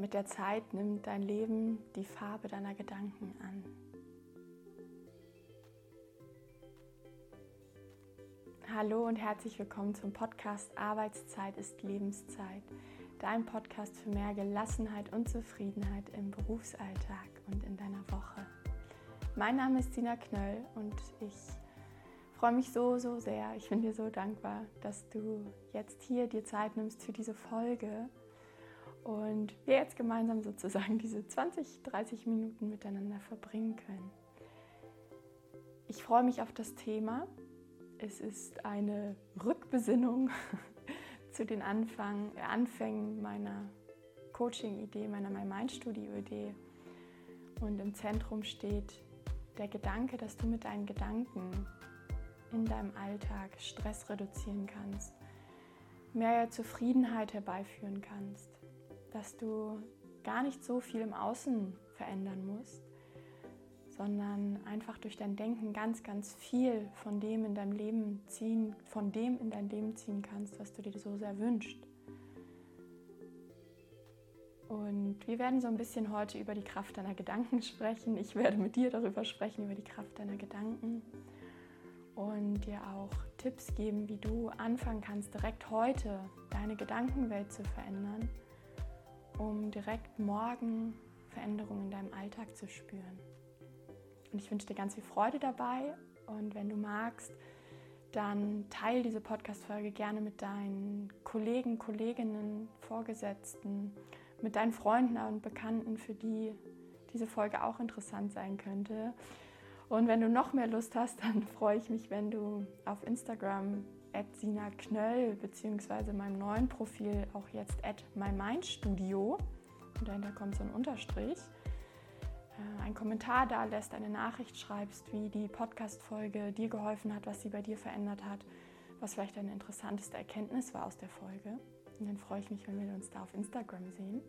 Mit der Zeit nimmt dein Leben die Farbe deiner Gedanken an. Hallo und herzlich willkommen zum Podcast Arbeitszeit ist Lebenszeit. Dein Podcast für mehr Gelassenheit und Zufriedenheit im Berufsalltag und in deiner Woche. Mein Name ist Sina Knöll und ich freue mich so, so sehr. Ich bin dir so dankbar, dass du jetzt hier dir Zeit nimmst für diese Folge und wir jetzt gemeinsam sozusagen diese 20, 30 Minuten miteinander verbringen können. Ich freue mich auf das Thema. Es ist eine Rückbesinnung zu den Anfang, Anfängen meiner Coaching-Idee, meiner My Mind Studio-Idee. Und im Zentrum steht der Gedanke, dass du mit deinen Gedanken in deinem Alltag Stress reduzieren kannst, mehr Zufriedenheit herbeiführen kannst dass du gar nicht so viel im Außen verändern musst, sondern einfach durch dein Denken ganz, ganz viel von dem in deinem Leben ziehen, von dem in dein Leben ziehen kannst, was du dir so sehr wünschst. Und wir werden so ein bisschen heute über die Kraft deiner Gedanken sprechen. Ich werde mit dir darüber sprechen, über die Kraft deiner Gedanken und dir auch Tipps geben, wie du anfangen kannst, direkt heute deine Gedankenwelt zu verändern um direkt morgen Veränderungen in deinem Alltag zu spüren. Und ich wünsche dir ganz viel Freude dabei und wenn du magst, dann teile diese Podcast-Folge gerne mit deinen Kollegen, Kolleginnen, Vorgesetzten, mit deinen Freunden und Bekannten, für die diese Folge auch interessant sein könnte. Und wenn du noch mehr Lust hast, dann freue ich mich, wenn du auf Instagram Sina Knöll beziehungsweise meinem neuen Profil auch jetzt at mymindstudio und dahinter kommt so ein Unterstrich, äh, einen Kommentar da lässt, eine Nachricht schreibst, wie die Podcast-Folge dir geholfen hat, was sie bei dir verändert hat, was vielleicht deine interessanteste Erkenntnis war aus der Folge. Und dann freue ich mich, wenn wir uns da auf Instagram sehen.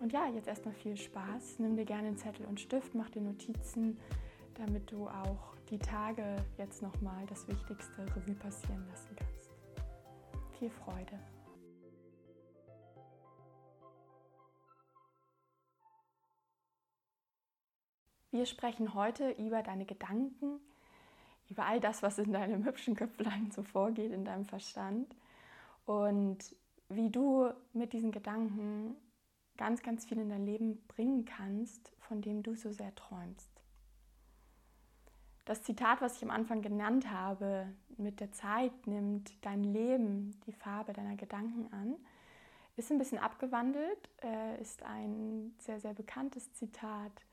Und ja, jetzt erstmal viel Spaß. Nimm dir gerne einen Zettel und Stift, mach dir Notizen damit du auch die Tage jetzt nochmal das Wichtigste Revue passieren lassen kannst. Viel Freude! Wir sprechen heute über deine Gedanken, über all das, was in deinem hübschen Köpflein so vorgeht, in deinem Verstand und wie du mit diesen Gedanken ganz, ganz viel in dein Leben bringen kannst, von dem du so sehr träumst. Das Zitat, was ich am Anfang genannt habe, mit der Zeit nimmt dein Leben die Farbe deiner Gedanken an, ist ein bisschen abgewandelt, äh, ist ein sehr, sehr bekanntes Zitat.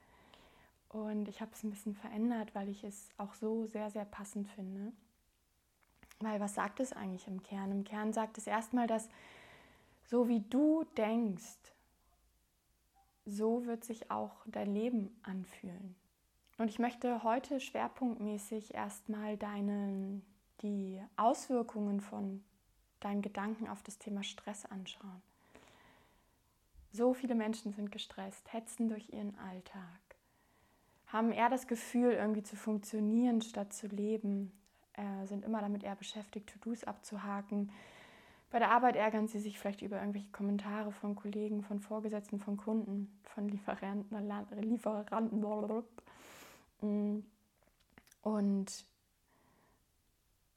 Und ich habe es ein bisschen verändert, weil ich es auch so sehr, sehr passend finde. Weil was sagt es eigentlich im Kern? Im Kern sagt es erstmal, dass so wie du denkst, so wird sich auch dein Leben anfühlen. Und ich möchte heute schwerpunktmäßig erstmal deine, die Auswirkungen von deinen Gedanken auf das Thema Stress anschauen. So viele Menschen sind gestresst, hetzen durch ihren Alltag, haben eher das Gefühl, irgendwie zu funktionieren statt zu leben, äh, sind immer damit eher beschäftigt, To-Dos abzuhaken. Bei der Arbeit ärgern sie sich vielleicht über irgendwelche Kommentare von Kollegen, von Vorgesetzten, von Kunden, von Lieferanten, Lieferanten. Und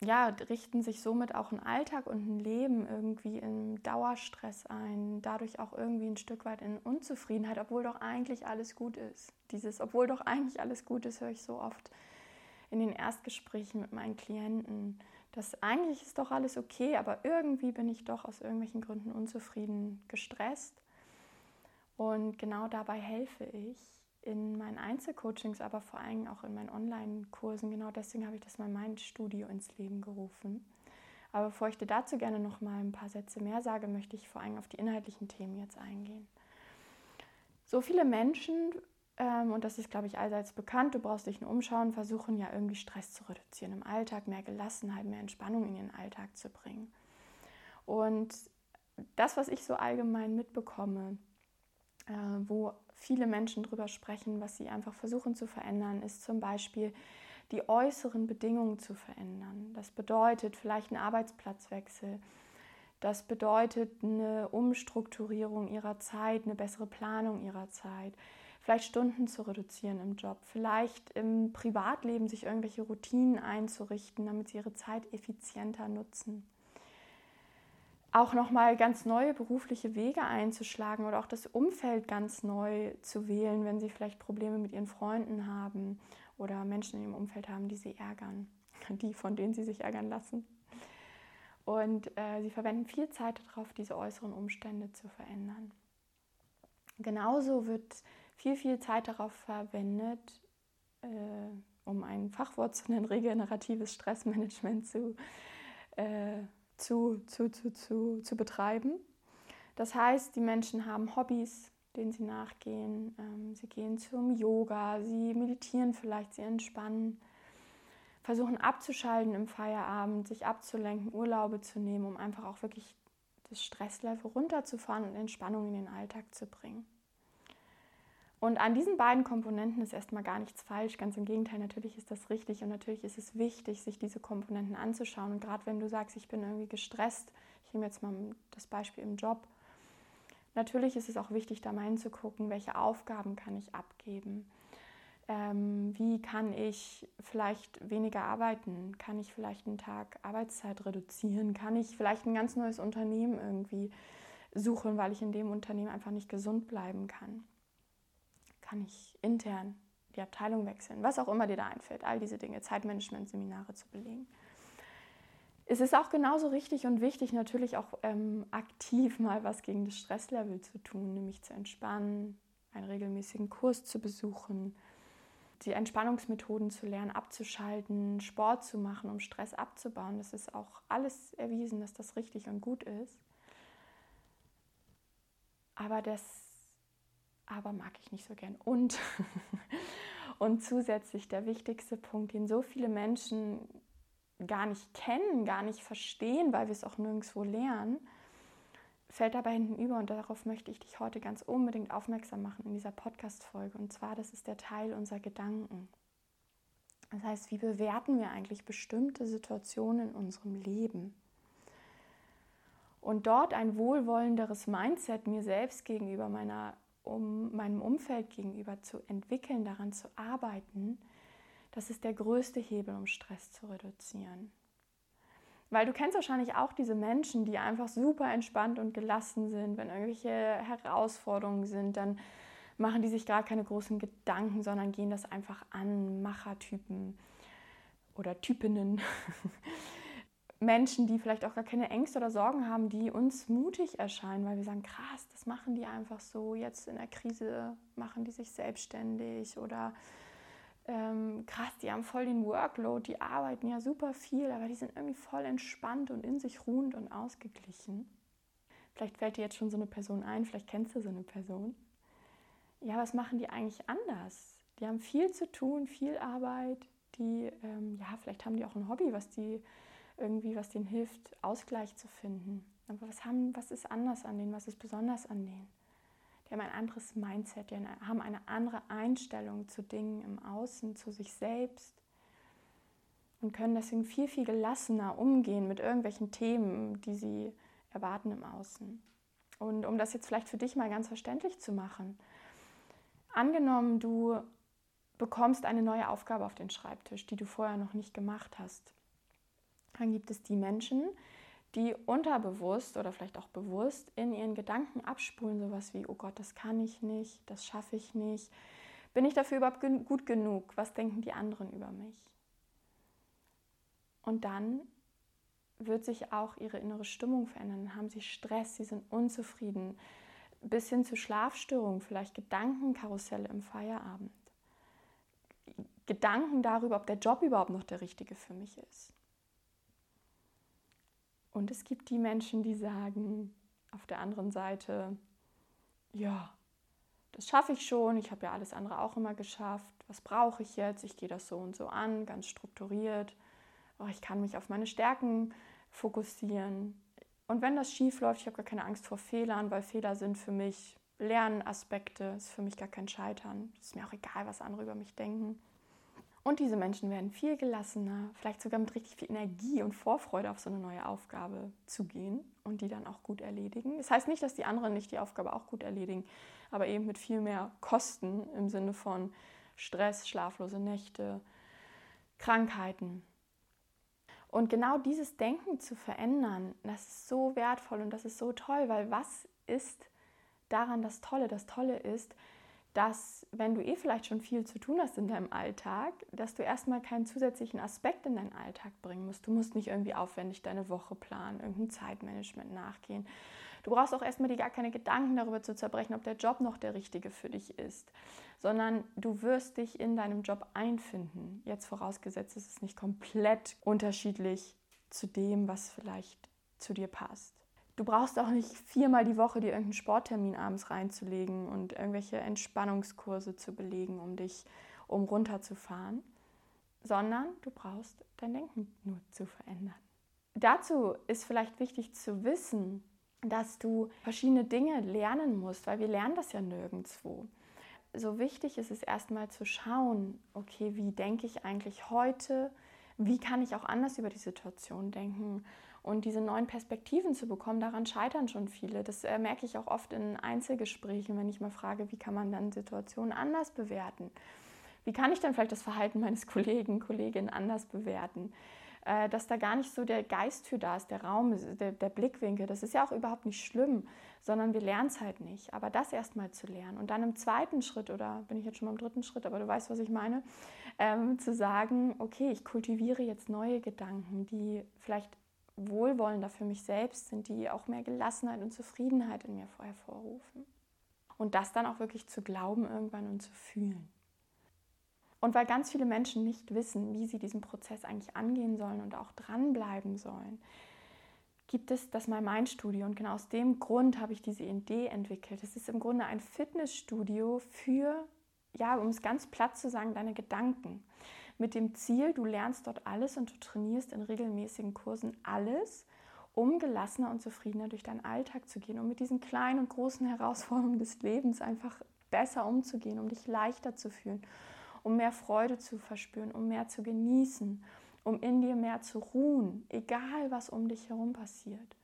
ja, richten sich somit auch ein Alltag und ein Leben irgendwie im Dauerstress ein, dadurch auch irgendwie ein Stück weit in Unzufriedenheit, obwohl doch eigentlich alles gut ist. Dieses, obwohl doch eigentlich alles gut ist, höre ich so oft in den Erstgesprächen mit meinen Klienten, dass eigentlich ist doch alles okay, aber irgendwie bin ich doch aus irgendwelchen Gründen unzufrieden, gestresst. Und genau dabei helfe ich, in meinen Einzelcoachings, aber vor allem auch in meinen Online-Kursen. Genau deswegen habe ich das mal mein Studio ins Leben gerufen. Aber bevor ich dir dazu gerne noch mal ein paar Sätze mehr sage, möchte ich vor allem auf die inhaltlichen Themen jetzt eingehen. So viele Menschen, ähm, und das ist, glaube ich, allseits bekannt, du brauchst dich nur umschauen, versuchen ja irgendwie Stress zu reduzieren im Alltag, mehr Gelassenheit, mehr Entspannung in ihren Alltag zu bringen. Und das, was ich so allgemein mitbekomme, äh, wo viele Menschen darüber sprechen, was sie einfach versuchen zu verändern, ist zum Beispiel die äußeren Bedingungen zu verändern. Das bedeutet vielleicht einen Arbeitsplatzwechsel, Das bedeutet eine Umstrukturierung ihrer Zeit, eine bessere Planung ihrer Zeit, vielleicht Stunden zu reduzieren im Job, vielleicht im Privatleben sich irgendwelche Routinen einzurichten, damit sie ihre Zeit effizienter nutzen. Auch nochmal ganz neue berufliche Wege einzuschlagen oder auch das Umfeld ganz neu zu wählen, wenn sie vielleicht Probleme mit ihren Freunden haben oder Menschen in ihrem Umfeld haben, die sie ärgern, die von denen sie sich ärgern lassen. Und äh, sie verwenden viel Zeit darauf, diese äußeren Umstände zu verändern. Genauso wird viel, viel Zeit darauf verwendet, äh, um ein Fachwort zu nennen, regeneratives Stressmanagement zu, äh, zu, zu, zu, zu, zu betreiben. Das heißt, die Menschen haben Hobbys, denen sie nachgehen. Ähm, sie gehen zum Yoga, sie meditieren vielleicht, sie entspannen, versuchen abzuschalten im Feierabend, sich abzulenken, Urlaube zu nehmen, um einfach auch wirklich das Stresslevel runterzufahren und Entspannung in den Alltag zu bringen. Und an diesen beiden Komponenten ist erstmal gar nichts falsch. Ganz im Gegenteil, natürlich ist das richtig und natürlich ist es wichtig, sich diese Komponenten anzuschauen. Und gerade wenn du sagst, ich bin irgendwie gestresst, ich nehme jetzt mal das Beispiel im Job, natürlich ist es auch wichtig, da mal hinzugucken, welche Aufgaben kann ich abgeben. Ähm, wie kann ich vielleicht weniger arbeiten? Kann ich vielleicht einen Tag Arbeitszeit reduzieren? Kann ich vielleicht ein ganz neues Unternehmen irgendwie suchen, weil ich in dem Unternehmen einfach nicht gesund bleiben kann? Kann ich intern die Abteilung wechseln, was auch immer dir da einfällt, all diese Dinge, Zeitmanagement-Seminare zu belegen. Es ist auch genauso richtig und wichtig, natürlich auch ähm, aktiv mal was gegen das Stresslevel zu tun, nämlich zu entspannen, einen regelmäßigen Kurs zu besuchen, die Entspannungsmethoden zu lernen, abzuschalten, Sport zu machen, um Stress abzubauen. Das ist auch alles erwiesen, dass das richtig und gut ist. Aber das aber mag ich nicht so gern. Und, und zusätzlich der wichtigste Punkt, den so viele Menschen gar nicht kennen, gar nicht verstehen, weil wir es auch nirgendwo lernen, fällt dabei hinten über und darauf möchte ich dich heute ganz unbedingt aufmerksam machen in dieser Podcast-Folge. Und zwar, das ist der Teil unserer Gedanken. Das heißt, wie bewerten wir eigentlich bestimmte Situationen in unserem Leben? Und dort ein wohlwollenderes Mindset mir selbst gegenüber, meiner um meinem Umfeld gegenüber zu entwickeln, daran zu arbeiten, das ist der größte Hebel, um Stress zu reduzieren. Weil du kennst wahrscheinlich auch diese Menschen, die einfach super entspannt und gelassen sind. Wenn irgendwelche Herausforderungen sind, dann machen die sich gar keine großen Gedanken, sondern gehen das einfach an. Machertypen oder Typinnen. Menschen, die vielleicht auch gar keine Ängste oder Sorgen haben, die uns mutig erscheinen, weil wir sagen, krass, das machen die einfach so, jetzt in der Krise machen die sich selbstständig oder ähm, krass, die haben voll den Workload, die arbeiten ja super viel, aber die sind irgendwie voll entspannt und in sich ruhend und ausgeglichen. Vielleicht fällt dir jetzt schon so eine Person ein, vielleicht kennst du so eine Person. Ja, was machen die eigentlich anders? Die haben viel zu tun, viel Arbeit, die, ähm, ja, vielleicht haben die auch ein Hobby, was die irgendwie, was denen hilft, Ausgleich zu finden. Aber was, haben, was ist anders an denen? Was ist besonders an denen? Die haben ein anderes Mindset, die haben eine andere Einstellung zu Dingen im Außen, zu sich selbst und können deswegen viel, viel gelassener umgehen mit irgendwelchen Themen, die sie erwarten im Außen. Und um das jetzt vielleicht für dich mal ganz verständlich zu machen, angenommen, du bekommst eine neue Aufgabe auf den Schreibtisch, die du vorher noch nicht gemacht hast. Dann gibt es die Menschen, die unterbewusst oder vielleicht auch bewusst in ihren Gedanken abspulen, sowas wie, oh Gott, das kann ich nicht, das schaffe ich nicht. Bin ich dafür überhaupt gut genug? Was denken die anderen über mich? Und dann wird sich auch ihre innere Stimmung verändern. Dann haben sie Stress, sie sind unzufrieden, bis hin zu Schlafstörungen, vielleicht Gedankenkarusselle im Feierabend. Gedanken darüber, ob der Job überhaupt noch der richtige für mich ist. Und es gibt die Menschen, die sagen auf der anderen Seite, ja, das schaffe ich schon, ich habe ja alles andere auch immer geschafft, was brauche ich jetzt? Ich gehe das so und so an, ganz strukturiert. Oh, ich kann mich auf meine Stärken fokussieren. Und wenn das schief läuft, ich habe gar keine Angst vor Fehlern, weil Fehler sind für mich Lernaspekte, ist für mich gar kein Scheitern. Es ist mir auch egal, was andere über mich denken. Und diese Menschen werden viel gelassener, vielleicht sogar mit richtig viel Energie und Vorfreude auf so eine neue Aufgabe zu gehen und die dann auch gut erledigen. Das heißt nicht, dass die anderen nicht die Aufgabe auch gut erledigen, aber eben mit viel mehr Kosten im Sinne von Stress, schlaflose Nächte, Krankheiten. Und genau dieses Denken zu verändern, das ist so wertvoll und das ist so toll, weil was ist daran das Tolle? Das Tolle ist, dass wenn du eh vielleicht schon viel zu tun hast in deinem Alltag, dass du erstmal keinen zusätzlichen Aspekt in deinen Alltag bringen musst. Du musst nicht irgendwie aufwendig deine Woche planen, irgendein Zeitmanagement nachgehen. Du brauchst auch erstmal die gar keine Gedanken darüber zu zerbrechen, ob der Job noch der richtige für dich ist, sondern du wirst dich in deinem Job einfinden. Jetzt vorausgesetzt, es ist nicht komplett unterschiedlich zu dem, was vielleicht zu dir passt. Du brauchst auch nicht viermal die Woche dir irgendeinen Sporttermin abends reinzulegen und irgendwelche Entspannungskurse zu belegen, um dich um runterzufahren, sondern du brauchst dein Denken nur zu verändern. Dazu ist vielleicht wichtig zu wissen, dass du verschiedene Dinge lernen musst, weil wir lernen das ja nirgendwo. So wichtig ist es erstmal zu schauen, okay, wie denke ich eigentlich heute? Wie kann ich auch anders über die Situation denken? Und diese neuen Perspektiven zu bekommen, daran scheitern schon viele. Das äh, merke ich auch oft in Einzelgesprächen, wenn ich mal frage, wie kann man dann Situationen anders bewerten? Wie kann ich dann vielleicht das Verhalten meines Kollegen, Kolleginnen anders bewerten? Äh, dass da gar nicht so der Geist für da ist, der Raum, der, der Blickwinkel. Das ist ja auch überhaupt nicht schlimm, sondern wir lernen es halt nicht. Aber das erstmal zu lernen und dann im zweiten Schritt, oder bin ich jetzt schon mal im dritten Schritt, aber du weißt, was ich meine, ähm, zu sagen, okay, ich kultiviere jetzt neue Gedanken, die vielleicht wohlwollender für mich selbst sind, die auch mehr Gelassenheit und Zufriedenheit in mir hervorrufen. Und das dann auch wirklich zu glauben irgendwann und zu fühlen. Und weil ganz viele Menschen nicht wissen, wie sie diesen Prozess eigentlich angehen sollen und auch dranbleiben sollen, gibt es das My Mind Studio. Und genau aus dem Grund habe ich diese Idee entwickelt. Es ist im Grunde ein Fitnessstudio für, ja, um es ganz platt zu sagen, deine Gedanken mit dem Ziel, du lernst dort alles und du trainierst in regelmäßigen Kursen alles, um gelassener und zufriedener durch deinen Alltag zu gehen, um mit diesen kleinen und großen Herausforderungen des Lebens einfach besser umzugehen, um dich leichter zu fühlen, um mehr Freude zu verspüren, um mehr zu genießen, um in dir mehr zu ruhen, egal was um dich herum passiert,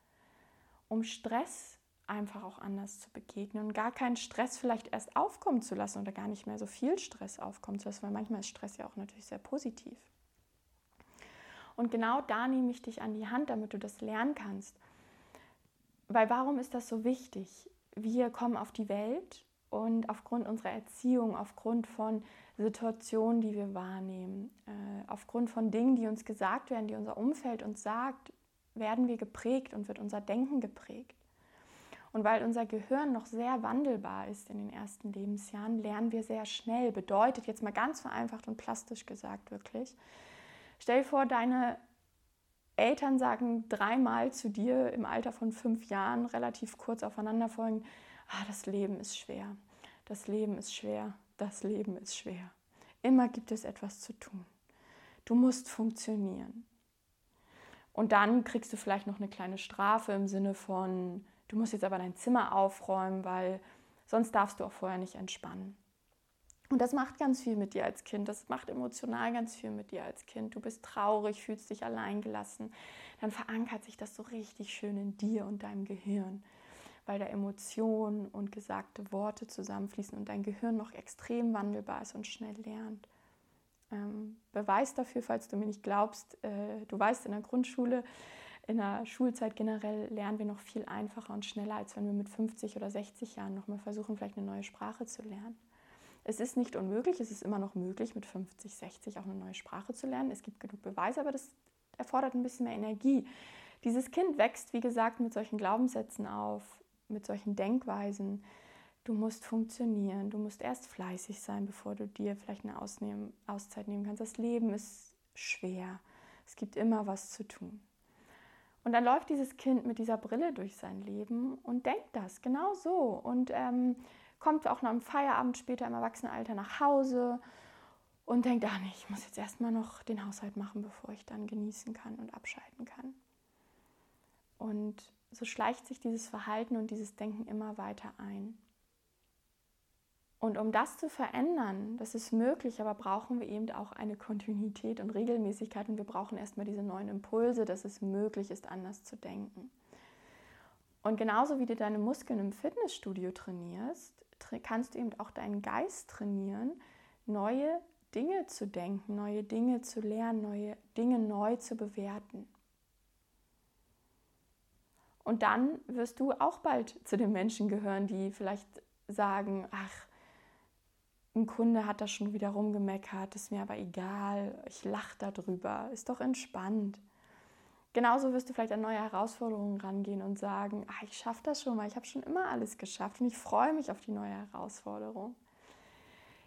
um Stress einfach auch anders zu begegnen und gar keinen Stress vielleicht erst aufkommen zu lassen oder gar nicht mehr so viel Stress aufkommen zu lassen, weil manchmal ist Stress ja auch natürlich sehr positiv. Und genau da nehme ich dich an die Hand, damit du das lernen kannst. Weil warum ist das so wichtig? Wir kommen auf die Welt und aufgrund unserer Erziehung, aufgrund von Situationen, die wir wahrnehmen, äh, aufgrund von Dingen, die uns gesagt werden, die unser Umfeld uns sagt, werden wir geprägt und wird unser Denken geprägt. Und weil unser Gehirn noch sehr wandelbar ist in den ersten Lebensjahren, lernen wir sehr schnell. Bedeutet jetzt mal ganz vereinfacht und plastisch gesagt wirklich. Stell dir vor, deine Eltern sagen dreimal zu dir im Alter von fünf Jahren, relativ kurz aufeinanderfolgend, ah, das Leben ist schwer, das Leben ist schwer, das Leben ist schwer. Immer gibt es etwas zu tun. Du musst funktionieren. Und dann kriegst du vielleicht noch eine kleine Strafe im Sinne von, du musst jetzt aber dein Zimmer aufräumen, weil sonst darfst du auch vorher nicht entspannen. Und das macht ganz viel mit dir als Kind. Das macht emotional ganz viel mit dir als Kind. Du bist traurig, fühlst dich alleingelassen. Dann verankert sich das so richtig schön in dir und deinem Gehirn, weil da Emotionen und gesagte Worte zusammenfließen und dein Gehirn noch extrem wandelbar ist und schnell lernt. Ähm, Beweis dafür, falls du mir nicht glaubst, äh, du weißt in der Grundschule, in der Schulzeit generell lernen wir noch viel einfacher und schneller, als wenn wir mit 50 oder 60 Jahren nochmal versuchen, vielleicht eine neue Sprache zu lernen. Es ist nicht unmöglich, es ist immer noch möglich, mit 50, 60 auch eine neue Sprache zu lernen. Es gibt genug Beweise, aber das erfordert ein bisschen mehr Energie. Dieses Kind wächst, wie gesagt, mit solchen Glaubenssätzen auf, mit solchen Denkweisen. Du musst funktionieren, du musst erst fleißig sein, bevor du dir vielleicht eine Auszeit nehmen kannst. Das Leben ist schwer. Es gibt immer was zu tun. Und dann läuft dieses Kind mit dieser Brille durch sein Leben und denkt das genau so und ähm, kommt auch noch am Feierabend später im Erwachsenenalter nach Hause und denkt, ach nee, ich muss jetzt erstmal noch den Haushalt machen, bevor ich dann genießen kann und abschalten kann. Und so schleicht sich dieses Verhalten und dieses Denken immer weiter ein. Und um das zu verändern, das ist möglich, aber brauchen wir eben auch eine Kontinuität und Regelmäßigkeit und wir brauchen erstmal diese neuen Impulse, dass es möglich ist, anders zu denken. Und genauso wie du deine Muskeln im Fitnessstudio trainierst, kannst du eben auch deinen Geist trainieren, neue Dinge zu denken, neue Dinge zu lernen, neue Dinge neu zu bewerten. Und dann wirst du auch bald zu den Menschen gehören, die vielleicht sagen, ach, ein Kunde hat da schon wieder rumgemeckert, ist mir aber egal, ich lache darüber, ist doch entspannt. Genauso wirst du vielleicht an neue Herausforderungen rangehen und sagen, ach, ich schaffe das schon mal, ich habe schon immer alles geschafft und ich freue mich auf die neue Herausforderung.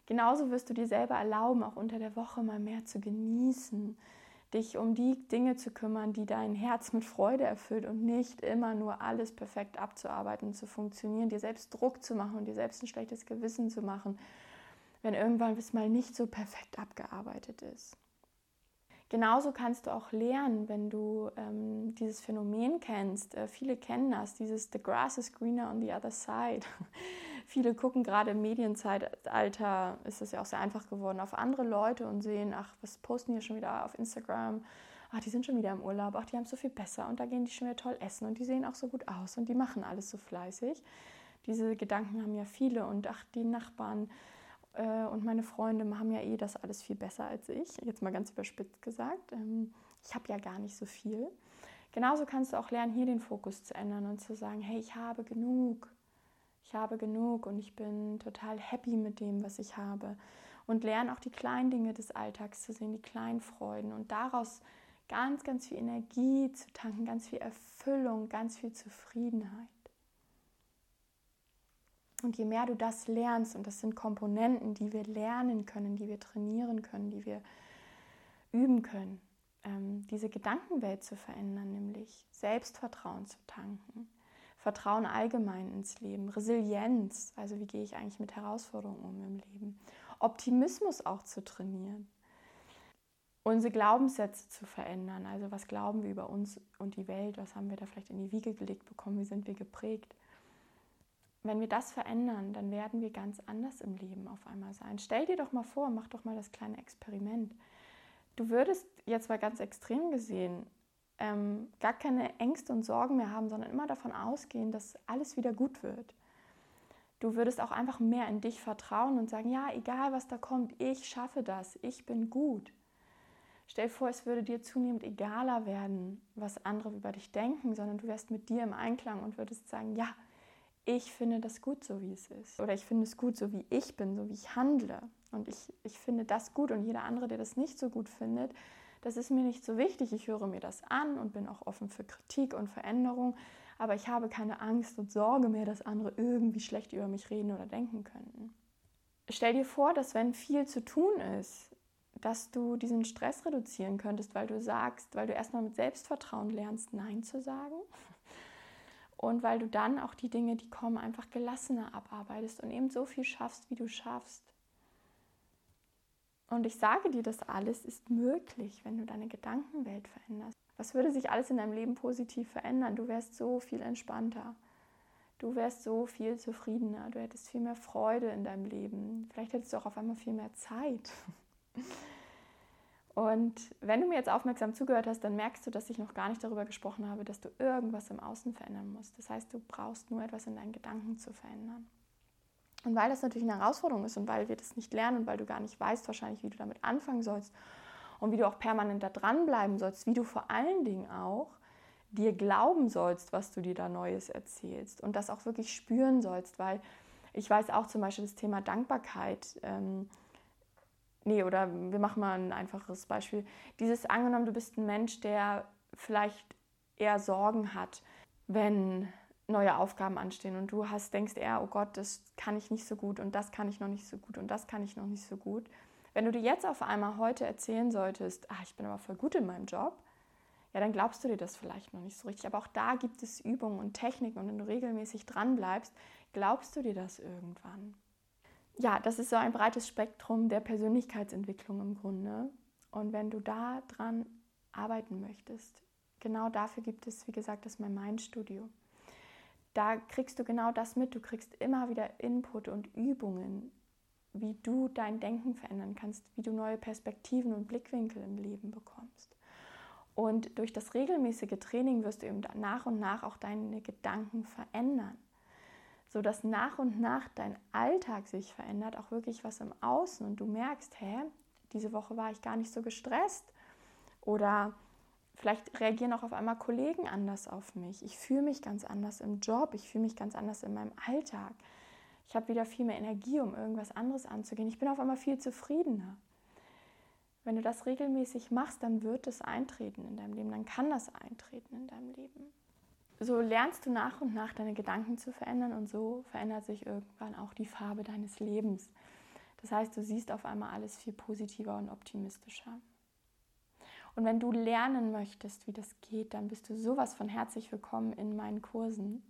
Genauso wirst du dir selber erlauben, auch unter der Woche mal mehr zu genießen, dich um die Dinge zu kümmern, die dein Herz mit Freude erfüllt und nicht immer nur alles perfekt abzuarbeiten, zu funktionieren, dir selbst Druck zu machen und dir selbst ein schlechtes Gewissen zu machen wenn irgendwann es mal nicht so perfekt abgearbeitet ist. Genauso kannst du auch lernen, wenn du ähm, dieses Phänomen kennst. Äh, viele kennen das, dieses The grass is greener on the other side. viele gucken gerade im Medienzeitalter, ist es ja auch sehr einfach geworden, auf andere Leute und sehen, ach, was posten die schon wieder auf Instagram? Ach, die sind schon wieder im Urlaub, ach, die haben es so viel besser und da gehen die schon wieder toll essen und die sehen auch so gut aus und die machen alles so fleißig. Diese Gedanken haben ja viele und ach, die Nachbarn äh, und meine Freunde haben ja eh das alles viel besser als ich, jetzt mal ganz überspitzt gesagt. Ähm, ich habe ja gar nicht so viel. Genauso kannst du auch lernen, hier den Fokus zu ändern und zu sagen, hey, ich habe genug. Ich habe genug und ich bin total happy mit dem, was ich habe. Und lernen auch die kleinen Dinge des Alltags zu sehen, die kleinen Freuden und daraus ganz, ganz viel Energie zu tanken, ganz viel Erfüllung, ganz viel Zufriedenheit. Und je mehr du das lernst, und das sind Komponenten, die wir lernen können, die wir trainieren können, die wir üben können, ähm, diese Gedankenwelt zu verändern, nämlich Selbstvertrauen zu tanken, Vertrauen allgemein ins Leben, Resilienz, also wie gehe ich eigentlich mit Herausforderungen um im Leben, Optimismus auch zu trainieren, unsere Glaubenssätze zu verändern, also was glauben wir über uns und die Welt, was haben wir da vielleicht in die Wiege gelegt bekommen, wie sind wir geprägt wenn wir das verändern, dann werden wir ganz anders im Leben auf einmal sein. Stell dir doch mal vor, mach doch mal das kleine Experiment. Du würdest jetzt mal ganz extrem gesehen ähm, gar keine Ängste und Sorgen mehr haben, sondern immer davon ausgehen, dass alles wieder gut wird. Du würdest auch einfach mehr in dich vertrauen und sagen, ja, egal was da kommt, ich schaffe das, ich bin gut. Stell vor, es würde dir zunehmend egaler werden, was andere über dich denken, sondern du wärst mit dir im Einklang und würdest sagen, ja, ich finde das gut, so wie es ist. Oder ich finde es gut, so wie ich bin, so wie ich handle. Und ich, ich finde das gut und jeder andere, der das nicht so gut findet, das ist mir nicht so wichtig. Ich höre mir das an und bin auch offen für Kritik und Veränderung. Aber ich habe keine Angst und Sorge mehr, dass andere irgendwie schlecht über mich reden oder denken könnten. Stell dir vor, dass wenn viel zu tun ist, dass du diesen Stress reduzieren könntest, weil du sagst, weil du erstmal mit Selbstvertrauen lernst, Nein zu sagen und weil du dann auch die Dinge, die kommen, einfach gelassener abarbeitest und eben so viel schaffst, wie du schaffst. Und ich sage dir, das alles ist möglich, wenn du deine Gedankenwelt veränderst. Was würde sich alles in deinem Leben positiv verändern? Du wärst so viel entspannter. Du wärst so viel zufriedener. Du hättest viel mehr Freude in deinem Leben. Vielleicht hättest du auch auf einmal viel mehr Zeit. Und wenn du mir jetzt aufmerksam zugehört hast, dann merkst du, dass ich noch gar nicht darüber gesprochen habe, dass du irgendwas im Außen verändern musst. Das heißt, du brauchst nur etwas in deinen Gedanken zu verändern. Und weil das natürlich eine Herausforderung ist und weil wir das nicht lernen und weil du gar nicht weißt wahrscheinlich, wie du damit anfangen sollst und wie du auch permanent da dranbleiben sollst, wie du vor allen Dingen auch dir glauben sollst, was du dir da Neues erzählst und das auch wirklich spüren sollst, weil ich weiß auch zum Beispiel das Thema Dankbarkeit. Ähm, nee, oder wir machen mal ein einfaches Beispiel. Dieses angenommen, du bist ein Mensch, der vielleicht eher Sorgen hat, wenn neue Aufgaben anstehen und du hast, denkst eher, oh Gott, das kann ich nicht so gut und das kann ich noch nicht so gut und das kann ich noch nicht so gut. Wenn du dir jetzt auf einmal heute erzählen solltest, ah, ich bin aber voll gut in meinem Job, ja, dann glaubst du dir das vielleicht noch nicht so richtig. Aber auch da gibt es Übungen und Techniken und wenn du regelmäßig dran bleibst, glaubst du dir das irgendwann ja, das ist so ein breites Spektrum der Persönlichkeitsentwicklung im Grunde. Und wenn du da dran arbeiten möchtest, genau dafür gibt es, wie gesagt, das My Mind Studio. Da kriegst du genau das mit. Du kriegst immer wieder Input und Übungen, wie du dein Denken verändern kannst, wie du neue Perspektiven und Blickwinkel im Leben bekommst. Und durch das regelmäßige Training wirst du eben nach und nach auch deine Gedanken verändern, sodass nach und nach dein Alltag sich verändert, auch wirklich was im Außen und du merkst, hä, diese Woche war ich gar nicht so gestresst oder vielleicht reagieren auch auf einmal Kollegen anders auf mich. Ich fühle mich ganz anders im Job, ich fühle mich ganz anders in meinem Alltag. Ich habe wieder viel mehr Energie, um irgendwas anderes anzugehen. Ich bin auf einmal viel zufriedener. Wenn du das regelmäßig machst, dann wird es eintreten in deinem Leben, dann kann das eintreten in deinem Leben. So lernst du nach und nach deine Gedanken zu verändern und so verändert sich irgendwann auch die Farbe deines Lebens. Das heißt, du siehst auf einmal alles viel positiver und optimistischer. Und wenn du lernen möchtest, wie das geht, dann bist du sowas von herzlich willkommen in meinen Kursen.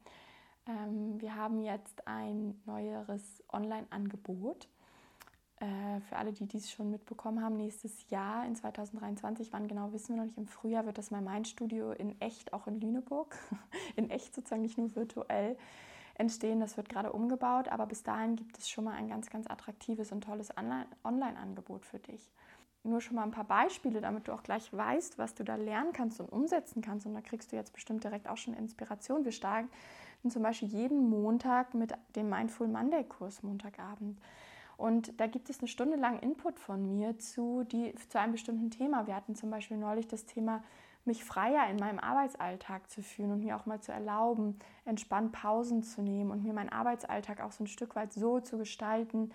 Ähm, wir haben jetzt ein neueres Online-Angebot. Äh, für alle, die dies schon mitbekommen haben, nächstes Jahr in 2023, wann genau wissen wir noch nicht, im Frühjahr wird das mal mein Studio in echt, auch in Lüneburg, in echt sozusagen, nicht nur virtuell entstehen. Das wird gerade umgebaut, aber bis dahin gibt es schon mal ein ganz, ganz attraktives und tolles Online-Angebot für dich. Nur schon mal ein paar Beispiele, damit du auch gleich weißt, was du da lernen kannst und umsetzen kannst. Und da kriegst du jetzt bestimmt direkt auch schon Inspiration. Wir starten zum Beispiel jeden Montag mit dem Mindful Monday Kurs Montagabend. Und da gibt es eine Stunde lang Input von mir zu, die, zu einem bestimmten Thema. Wir hatten zum Beispiel neulich das Thema, mich freier in meinem Arbeitsalltag zu fühlen und mir auch mal zu erlauben, entspannt Pausen zu nehmen und mir meinen Arbeitsalltag auch so ein Stück weit so zu gestalten,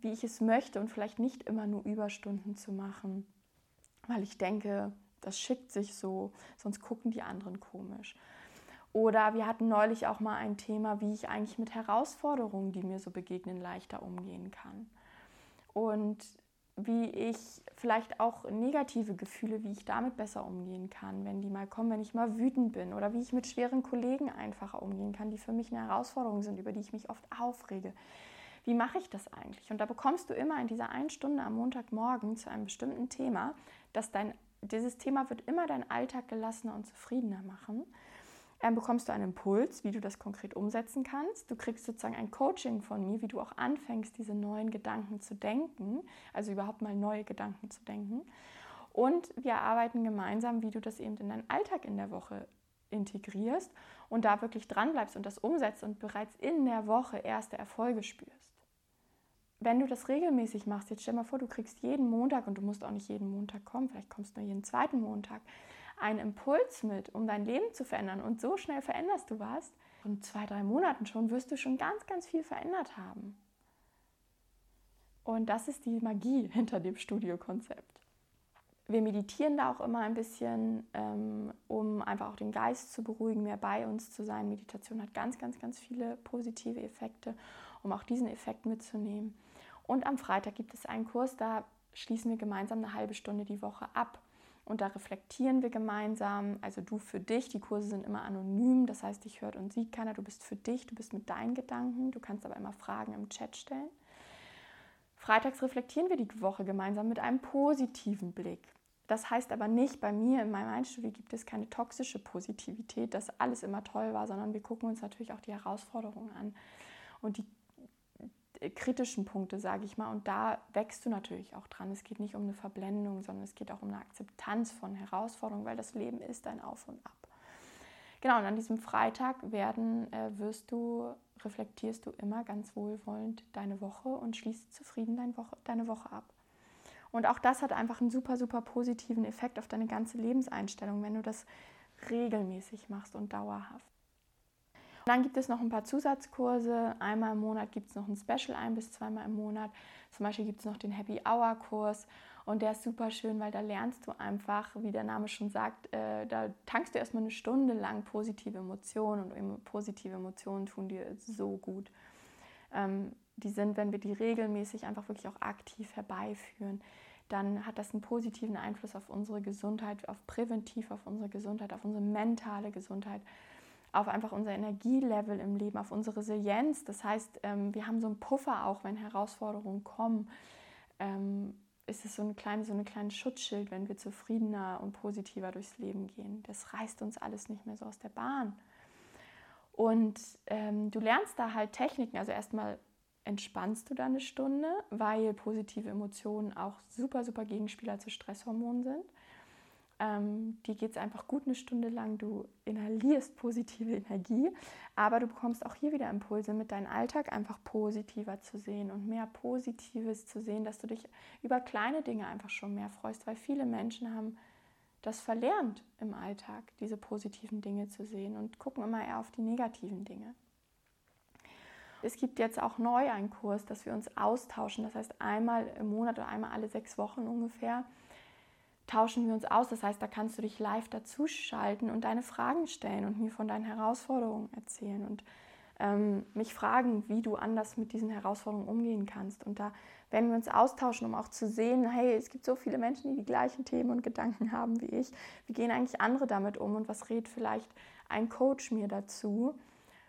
wie ich es möchte und vielleicht nicht immer nur Überstunden zu machen, weil ich denke, das schickt sich so, sonst gucken die anderen komisch. Oder wir hatten neulich auch mal ein Thema, wie ich eigentlich mit Herausforderungen, die mir so begegnen, leichter umgehen kann. Und wie ich vielleicht auch negative Gefühle, wie ich damit besser umgehen kann, wenn die mal kommen, wenn ich mal wütend bin oder wie ich mit schweren Kollegen einfacher umgehen kann, die für mich eine Herausforderung sind, über die ich mich oft aufrege. Wie mache ich das eigentlich? Und da bekommst du immer in dieser einen Stunde am Montagmorgen zu einem bestimmten Thema, dass dein, dieses Thema wird immer deinen Alltag gelassener und zufriedener machen ähm, bekommst du einen Impuls, wie du das konkret umsetzen kannst. Du kriegst sozusagen ein Coaching von mir, wie du auch anfängst, diese neuen Gedanken zu denken, also überhaupt mal neue Gedanken zu denken. Und wir arbeiten gemeinsam, wie du das eben in deinen Alltag in der Woche integrierst und da wirklich dran bleibst und das umsetzt und bereits in der Woche erste Erfolge spürst. Wenn du das regelmäßig machst, jetzt stell mal vor, du kriegst jeden Montag und du musst auch nicht jeden Montag kommen, vielleicht kommst du nur jeden zweiten Montag, einen Impuls mit, um dein Leben zu verändern und so schnell veränderst du was, in zwei, drei Monaten schon wirst du schon ganz, ganz viel verändert haben. Und das ist die Magie hinter dem Studiokonzept. Wir meditieren da auch immer ein bisschen, ähm, um einfach auch den Geist zu beruhigen, mehr bei uns zu sein. Meditation hat ganz, ganz, ganz viele positive Effekte, um auch diesen Effekt mitzunehmen. Und am Freitag gibt es einen Kurs, da schließen wir gemeinsam eine halbe Stunde die Woche ab. Und da reflektieren wir gemeinsam, also du für dich, die Kurse sind immer anonym, das heißt, dich hört und sieht keiner, du bist für dich, du bist mit deinen Gedanken, du kannst aber immer Fragen im Chat stellen. Freitags reflektieren wir die Woche gemeinsam mit einem positiven Blick. Das heißt aber nicht, bei mir in meinem Einstudio gibt es keine toxische Positivität, dass alles immer toll war, sondern wir gucken uns natürlich auch die Herausforderungen an. Und die kritischen Punkte, sage ich mal. Und da wächst du natürlich auch dran. Es geht nicht um eine Verblendung, sondern es geht auch um eine Akzeptanz von Herausforderungen, weil das Leben ist ein Auf und Ab. Genau, und an diesem Freitag werden, äh, wirst du, reflektierst du immer ganz wohlwollend deine Woche und schließt zufrieden dein Woche, deine Woche ab. Und auch das hat einfach einen super, super positiven Effekt auf deine ganze Lebenseinstellung, wenn du das regelmäßig machst und dauerhaft. Dann gibt es noch ein paar Zusatzkurse. Einmal im Monat gibt es noch ein Special, ein bis zweimal im Monat. Zum Beispiel gibt es noch den Happy Hour Kurs. Und der ist super schön, weil da lernst du einfach, wie der Name schon sagt, äh, da tankst du erstmal eine Stunde lang positive Emotionen und positive Emotionen tun dir so gut. Ähm, die sind, wenn wir die regelmäßig einfach wirklich auch aktiv herbeiführen, dann hat das einen positiven Einfluss auf unsere Gesundheit, auf präventiv auf unsere Gesundheit, auf unsere mentale Gesundheit auf einfach unser Energielevel im Leben, auf unsere Resilienz. Das heißt, ähm, wir haben so einen Puffer auch, wenn Herausforderungen kommen. Ähm, ist es so, ein kleine, so eine kleine Schutzschild, wenn wir zufriedener und positiver durchs Leben gehen. Das reißt uns alles nicht mehr so aus der Bahn. Und ähm, du lernst da halt Techniken, also erstmal entspannst du da eine Stunde, weil positive Emotionen auch super, super Gegenspieler zu Stresshormonen sind. Ähm, die geht es einfach gut eine Stunde lang. Du inhalierst positive Energie, aber du bekommst auch hier wieder Impulse, mit deinem Alltag einfach positiver zu sehen und mehr Positives zu sehen, dass du dich über kleine Dinge einfach schon mehr freust, weil viele Menschen haben das verlernt im Alltag, diese positiven Dinge zu sehen und gucken immer eher auf die negativen Dinge. Es gibt jetzt auch neu einen Kurs, dass wir uns austauschen. Das heißt, einmal im Monat oder einmal alle sechs Wochen ungefähr tauschen wir uns aus. Das heißt, da kannst du dich live dazuschalten und deine Fragen stellen und mir von deinen Herausforderungen erzählen und ähm, mich fragen, wie du anders mit diesen Herausforderungen umgehen kannst. Und da werden wir uns austauschen, um auch zu sehen, hey, es gibt so viele Menschen, die die gleichen Themen und Gedanken haben wie ich. Wie gehen eigentlich andere damit um und was rät vielleicht ein Coach mir dazu?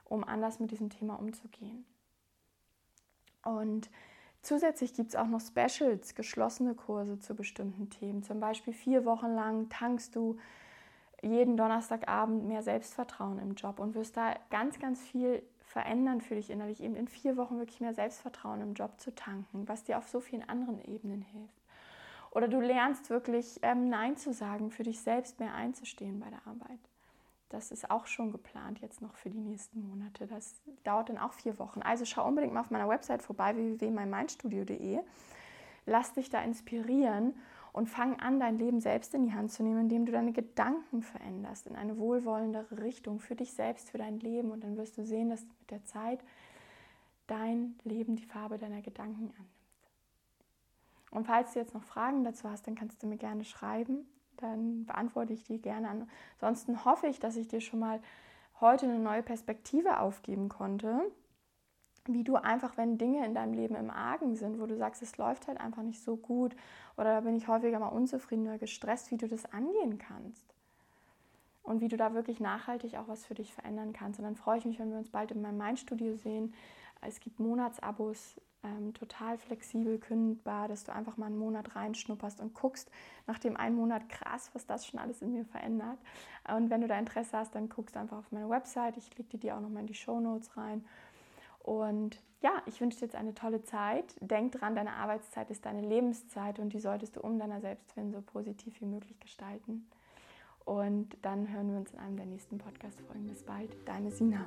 um anders mit diesem Thema umzugehen. Und zusätzlich gibt es auch noch Specials, geschlossene Kurse zu bestimmten Themen. Zum Beispiel vier Wochen lang tankst du jeden Donnerstagabend mehr Selbstvertrauen im Job und wirst da ganz, ganz viel verändern für dich innerlich, eben in vier Wochen wirklich mehr Selbstvertrauen im Job zu tanken, was dir auf so vielen anderen Ebenen hilft. Oder du lernst wirklich ähm, Nein zu sagen, für dich selbst mehr einzustehen bei der Arbeit. Das ist auch schon geplant jetzt noch für die nächsten Monate. Das dauert dann auch vier Wochen. Also schau unbedingt mal auf meiner Website vorbei, www.meinmindstudio.de. Lass dich da inspirieren und fang an, dein Leben selbst in die Hand zu nehmen, indem du deine Gedanken veränderst in eine wohlwollendere Richtung für dich selbst, für dein Leben. Und dann wirst du sehen, dass mit der Zeit dein Leben die Farbe deiner Gedanken annimmt. Und falls du jetzt noch Fragen dazu hast, dann kannst du mir gerne schreiben dann beantworte ich die gerne. Ansonsten hoffe ich, dass ich dir schon mal heute eine neue Perspektive aufgeben konnte, wie du einfach, wenn Dinge in deinem Leben im Argen sind, wo du sagst, es läuft halt einfach nicht so gut oder da bin ich häufiger mal unzufrieden oder gestresst, wie du das angehen kannst. Und wie du da wirklich nachhaltig auch was für dich verändern kannst. Und dann freue ich mich, wenn wir uns bald in meinem Mindstudio sehen. Es gibt Monatsabos ähm, total flexibel kündbar, dass du einfach mal einen Monat reinschnupperst und guckst nach dem einen Monat krass, was das schon alles in mir verändert. Und wenn du da Interesse hast, dann guckst du einfach auf meine Website. Ich klicke dir die auch nochmal in die Show Notes rein. Und ja, ich wünsche dir jetzt eine tolle Zeit. Denk dran, deine Arbeitszeit ist deine Lebenszeit und die solltest du um deiner Selbstwillen so positiv wie möglich gestalten. Und dann hören wir uns in einem der nächsten Podcast-Folgen. Bis bald, deine Sina.